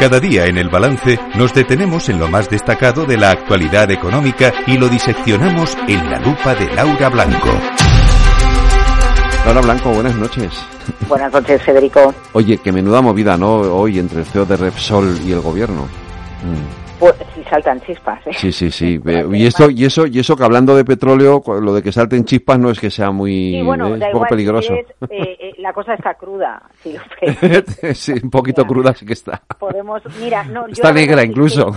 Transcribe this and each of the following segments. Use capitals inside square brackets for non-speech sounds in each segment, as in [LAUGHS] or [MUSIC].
Cada día en el balance nos detenemos en lo más destacado de la actualidad económica y lo diseccionamos en la lupa de Laura Blanco. Laura Blanco, buenas noches. Buenas noches, Federico. Oye, qué menuda movida, ¿no? Hoy entre el CEO de Repsol y el gobierno. Mm. Pues si saltan chispas, ¿eh? Sí, sí, sí. [LAUGHS] y esto, y eso, y eso que hablando de petróleo, lo de que salten chispas no es que sea muy sí, bueno, poco peligroso. Es, eh, eh, [LAUGHS] la cosa está cruda, sí, [LAUGHS] sí, un poquito cruda sí que está. Podemos, mira, no, está negra incluso.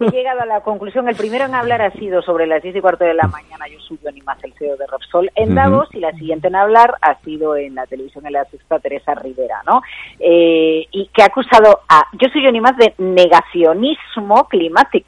He, llegado a la conclusión. El primero en hablar ha sido sobre las 10 y cuarto de la mañana. Yo subo ni más el CEO de Repsol en Davos y la siguiente en hablar ha sido en la televisión en la sexta Teresa Rivera, ¿no? Eh, y que ha acusado a, yo soy yo ni más de negacionismo climático.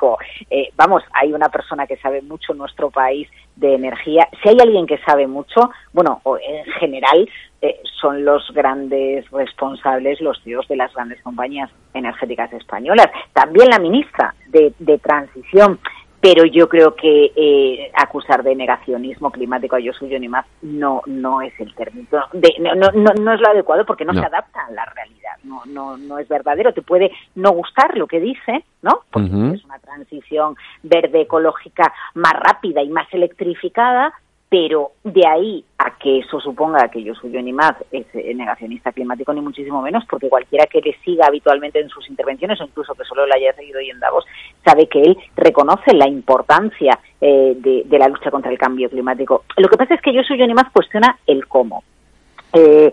Eh, vamos, hay una persona que sabe mucho en nuestro país de energía. Si hay alguien que sabe mucho, bueno, en general eh, son los grandes responsables, los CEOs de las grandes compañías energéticas españolas. También la ministra de, de Transición pero yo creo que eh, acusar de negacionismo climático a yo suyo ni más no no es el término no, no, no, es lo adecuado porque no, se adapta a la realidad no no no es verdadero. Te puede no gustar lo que dice no porque es una transición verde ecológica más rápida y más electrificada pero de ahí a que eso suponga que yo soy ni más es eh, negacionista climático ni muchísimo menos, porque cualquiera que le siga habitualmente en sus intervenciones o incluso que solo le haya seguido hoy en Davos sabe que él reconoce la importancia eh, de, la lucha contra el cambio climático. Lo que pasa es que yo soy ni más cuestiona el cómo. Eh,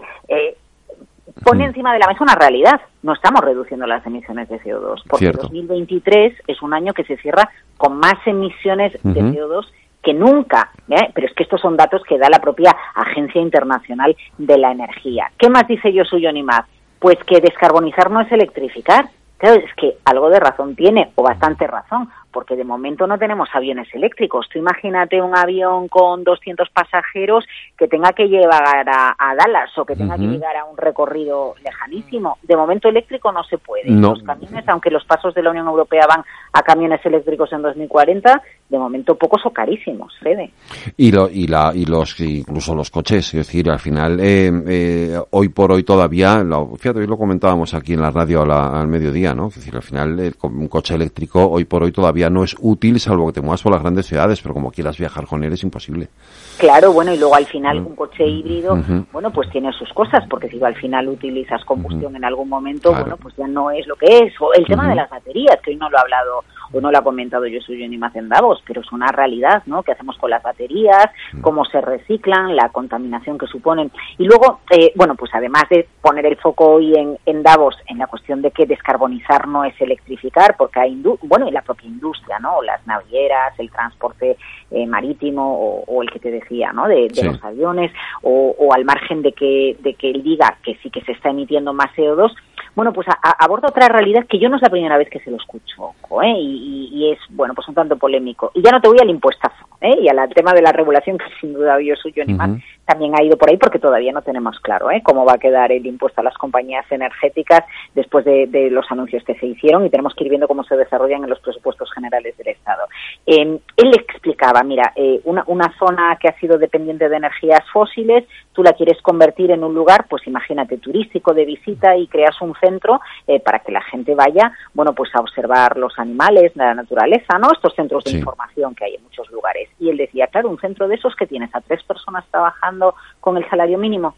pone mm. encima de la mesa una realidad. No estamos reduciendo las emisiones de CO2, porque 2023 es un año que se cierra con más emisiones de CO2 que nunca, ¿eh? pero es que estos son datos que da la propia Agencia Internacional de la Energía. ¿Qué más dice yo suyo ni más? Pues que descarbonizar no es electrificar. Claro, es que algo de razón tiene, o bastante razón, porque de momento no tenemos aviones eléctricos. Tú imagínate un avión con 200 pasajeros que tenga que llevar a, Dallas o que tenga que llegar a un recorrido lejanísimo. De momento eléctrico no se puede. Los camiones, aunque los pasos de la Unión Europea van a camiones eléctricos en 2040, de momento pocos o carísimos, Fede. Y, lo, y, la, y los incluso los coches, es decir, al final, eh, eh, hoy por hoy todavía, lo, fíjate, hoy lo comentábamos aquí en la radio al mediodía, ¿no? Es decir, al final, un coche eléctrico hoy por hoy todavía no es útil salvo que te muevas por las grandes ciudades, pero como quieras viajar con él es imposible. Claro, bueno, y luego al final un coche híbrido, bueno, pues tiene sus cosas, porque si al final utilizas combustión en algún momento, bueno, pues ya no es lo que es. O el tema de las baterías, que hoy no lo ha hablado no lo ha comentado yo soy ni más en Davos, pero es una realidad, ¿no? ¿Qué hacemos con las baterías? ¿Cómo se reciclan? La contaminación que suponen. Y luego, eh, bueno, pues además de poner el foco hoy en, en Davos en la cuestión de que descarbonizar no es electrificar, porque hay, bueno, y la propia industria, ¿no? Las navieras, el transporte eh, marítimo o, el que te decía, ¿no? De, los aviones o, al margen de que, de que él diga que sí que se está emitiendo más CO2, bueno, pues aborda otra realidad que yo no es la primera vez que se lo escucho, ¿eh? y, es, bueno, pues un tanto polémico. Y ya no te voy al impuestazo, ¿eh? y al tema de la regulación, que sin duda yo suyo ni más, también ha ido por ahí porque todavía no tenemos claro ¿eh? cómo va a quedar el impuesto a las compañías energéticas después de, los anuncios que se hicieron y tenemos que ir viendo cómo se desarrollan en los presupuestos generales del Estado. Eh, él explicaba, mira, eh, una, una zona que ha sido dependiente de energías fósiles, tú la quieres convertir en un lugar, pues imagínate, turístico de visita y creas un centro eh, para que la gente vaya, bueno, pues a observar los animales, la naturaleza, ¿no? Estos centros de información que hay en muchos lugares. Y él decía, claro, un centro de esos que tienes a tres personas trabajando con el salario mínimo.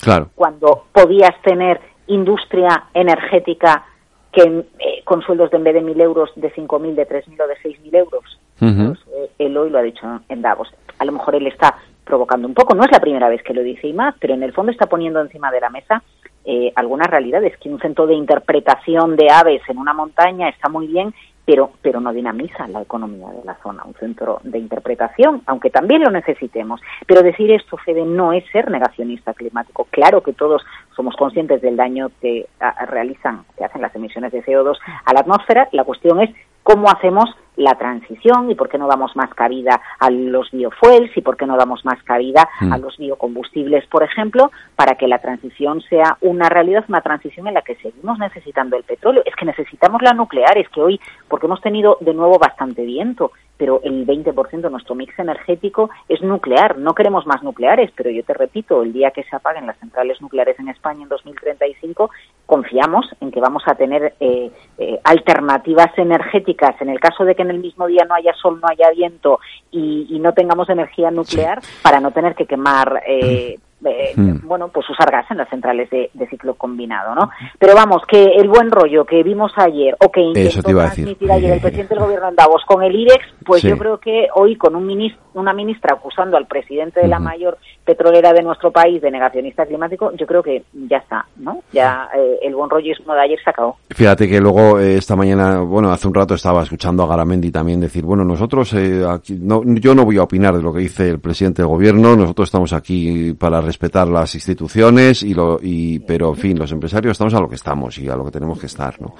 Claro. Cuando podías tener industria energética que eh, con sueldos de en vez de mil euros, de 5.000, de 3.000 o de 6.000 euros. Pues, eh, él hoy lo ha dicho en Davos. A lo mejor él está provocando un poco, no es la primera vez que lo dice y más, pero en el fondo está poniendo encima de la mesa eh, algunas realidades, que un centro de interpretación de aves en una montaña está muy bien pero, pero no dinamiza la economía de la zona, un centro de interpretación, aunque también lo necesitemos. Pero decir esto, Fede, no es ser negacionista climático. Claro que todos somos conscientes del daño que realizan, que hacen las emisiones de CO2 a la atmósfera. La cuestión es cómo hacemos la transición y por qué no damos más cabida a los biofuels y por qué no damos más cabida a mm. los biocombustibles, por ejemplo, para que la transición sea una realidad, una transición en la que seguimos necesitando el petróleo. Es que necesitamos la nuclear, es que hoy, porque hemos tenido de nuevo bastante viento, pero el 20% de nuestro mix energético es nuclear. No queremos más nucleares, pero yo te repito, el día que se apaguen las centrales nucleares en España en 2035, confiamos en que vamos a tener eh, eh, alternativas energéticas en el caso de que en el mismo día no haya sol, no haya viento y, no tengamos energía nuclear para no tener que quemar eh, eh, hmm. bueno, pues usar gas en las centrales de, ciclo combinado, ¿no? Pero vamos, que el buen rollo que vimos ayer o que intentó transmitir ayer el presidente del gobierno en Davos con el IREX, pues yo creo que hoy con un ministro, una ministra acusando al presidente de la mayor petrolera de nuestro país de negacionista climático, yo creo que ya está, ¿no? Ya eh, el buen rollo de ayer se acabó. Fíjate que luego eh, esta mañana, bueno, hace un rato estaba escuchando a Garamendi también decir, bueno, nosotros aquí, no, yo no voy a opinar de lo que dice el presidente del gobierno, nosotros estamos aquí para respetar las instituciones y lo y pero en fin los empresarios estamos a lo que estamos y a lo que tenemos que estar no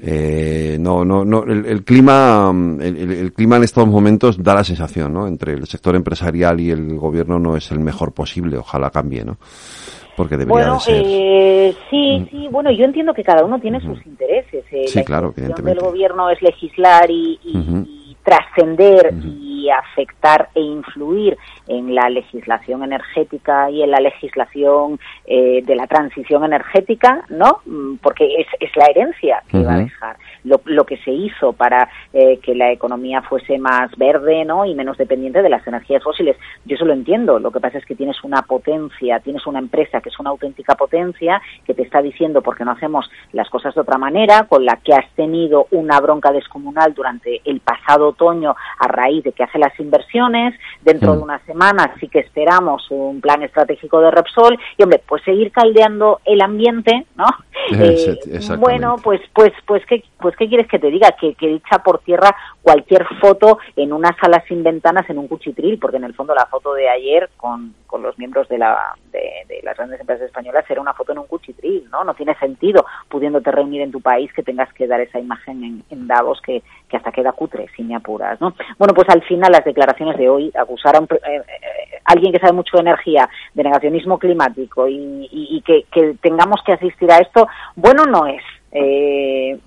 eh, no no no el, clima el, clima en estos momentos da la sensación no entre el sector empresarial y el gobierno no es el mejor posible ojalá cambie no porque debería bueno, ser. Eh, sí, mm. sí, bueno, yo entiendo que cada uno tiene sus intereses. Eh, sí, claro, evidentemente. del gobierno es legislar y, y trascender y afectar e influir en la legislación energética y en la legislación eh, de la transición energética, ¿no? Mm, porque es, es la herencia que va a dejar. Lo, lo, que se hizo para eh, que la economía fuese más verde, ¿no? Y menos dependiente de las energías fósiles. Yo eso lo entiendo. Lo que pasa es que tienes una potencia, tienes una empresa que es una auténtica potencia que te está diciendo por qué no hacemos las cosas de otra manera, con la que has tenido una bronca descomunal durante el pasado otoño a raíz de que las inversiones. Dentro de una semana sí que esperamos un plan estratégico de Repsol y, hombre, pues seguir caldeando el ambiente, ¿no? [LAUGHS] Eh, bueno, pues, pues, pues, ¿qué, pues, ¿qué quieres que te diga? Que, que echa por tierra cualquier foto en una sala sin ventanas en un cuchitril, porque en el fondo la foto de ayer con, con los miembros de, la, de, las grandes empresas españolas era una foto en un cuchitril, ¿no? No tiene sentido pudiéndote reunir en tu país que tengas que dar esa imagen en, en Davos que, que hasta queda cutre, si me apuras, ¿no? Bueno, pues al final las declaraciones de hoy acusar a eh, eh, alguien que sabe mucho de energía, de negacionismo climático y, que tengamos que asistir a esto, bueno no es. Eh,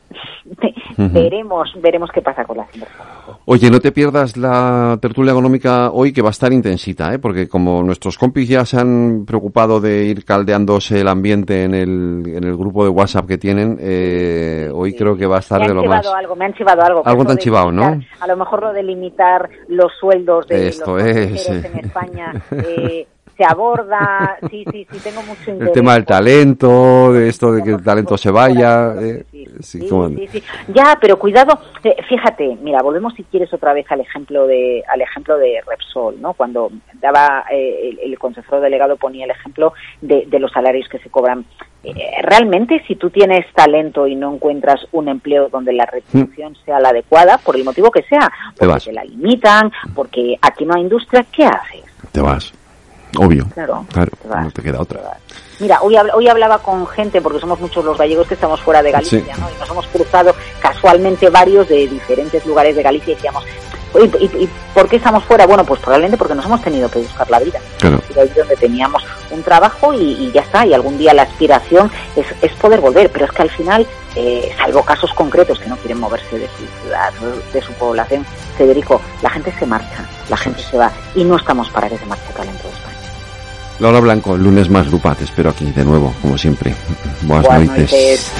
veremos veremos qué pasa con las inversiones. Oye, no te pierdas la tertulia económica hoy que va a estar intensita, ¿eh? porque como nuestros compis ya se han preocupado de ir caldeándose el ambiente en el, en el grupo de WhatsApp que tienen, eh, hoy creo que va a estar de lo más. Algo, me han chivado algo. Algo te han chivado, ¿no? A lo mejor lo de limitar los sueldos de Esto los es. en España. [LAUGHS] Eh, se aborda, sí, sí, sí, tengo mucho interés. El tema del talento, de esto de que el talento se vaya. Eh, sí, sí, sí, Ya, pero cuidado, eh, fíjate, mira, volvemos si quieres otra vez al ejemplo de, al ejemplo de Repsol, ¿no? Cuando daba eh, el, consejero delegado ponía el ejemplo de, los salarios que se cobran. realmente, si tú tienes talento y no encuentras un empleo donde la retribución mm. sea la adecuada, por el motivo que sea, porque te la limitan, porque aquí no hay industria, ¿qué haces? Te vas. Obvio. Claro, claro no te queda otra. Mira, hoy, hoy hablaba con gente, porque somos muchos los gallegos que estamos fuera de Galicia, ¿no? Y nos hemos cruzado casualmente varios de diferentes lugares de Galicia y decíamos, ¿y, y, por qué estamos fuera? Bueno, pues probablemente porque nos hemos tenido que buscar la vida. Claro. ahí donde teníamos un trabajo y, ya está, y algún día la aspiración es, es poder volver, pero es que al final, eh, salvo casos concretos que no quieren moverse de su ciudad, de su población, Federico, la gente se marcha, la gente se va, y no estamos para que se marche talento de España. Laura Blanco, lunes más Lupa, te espero aquí de nuevo, como siempre. Buenas, noches.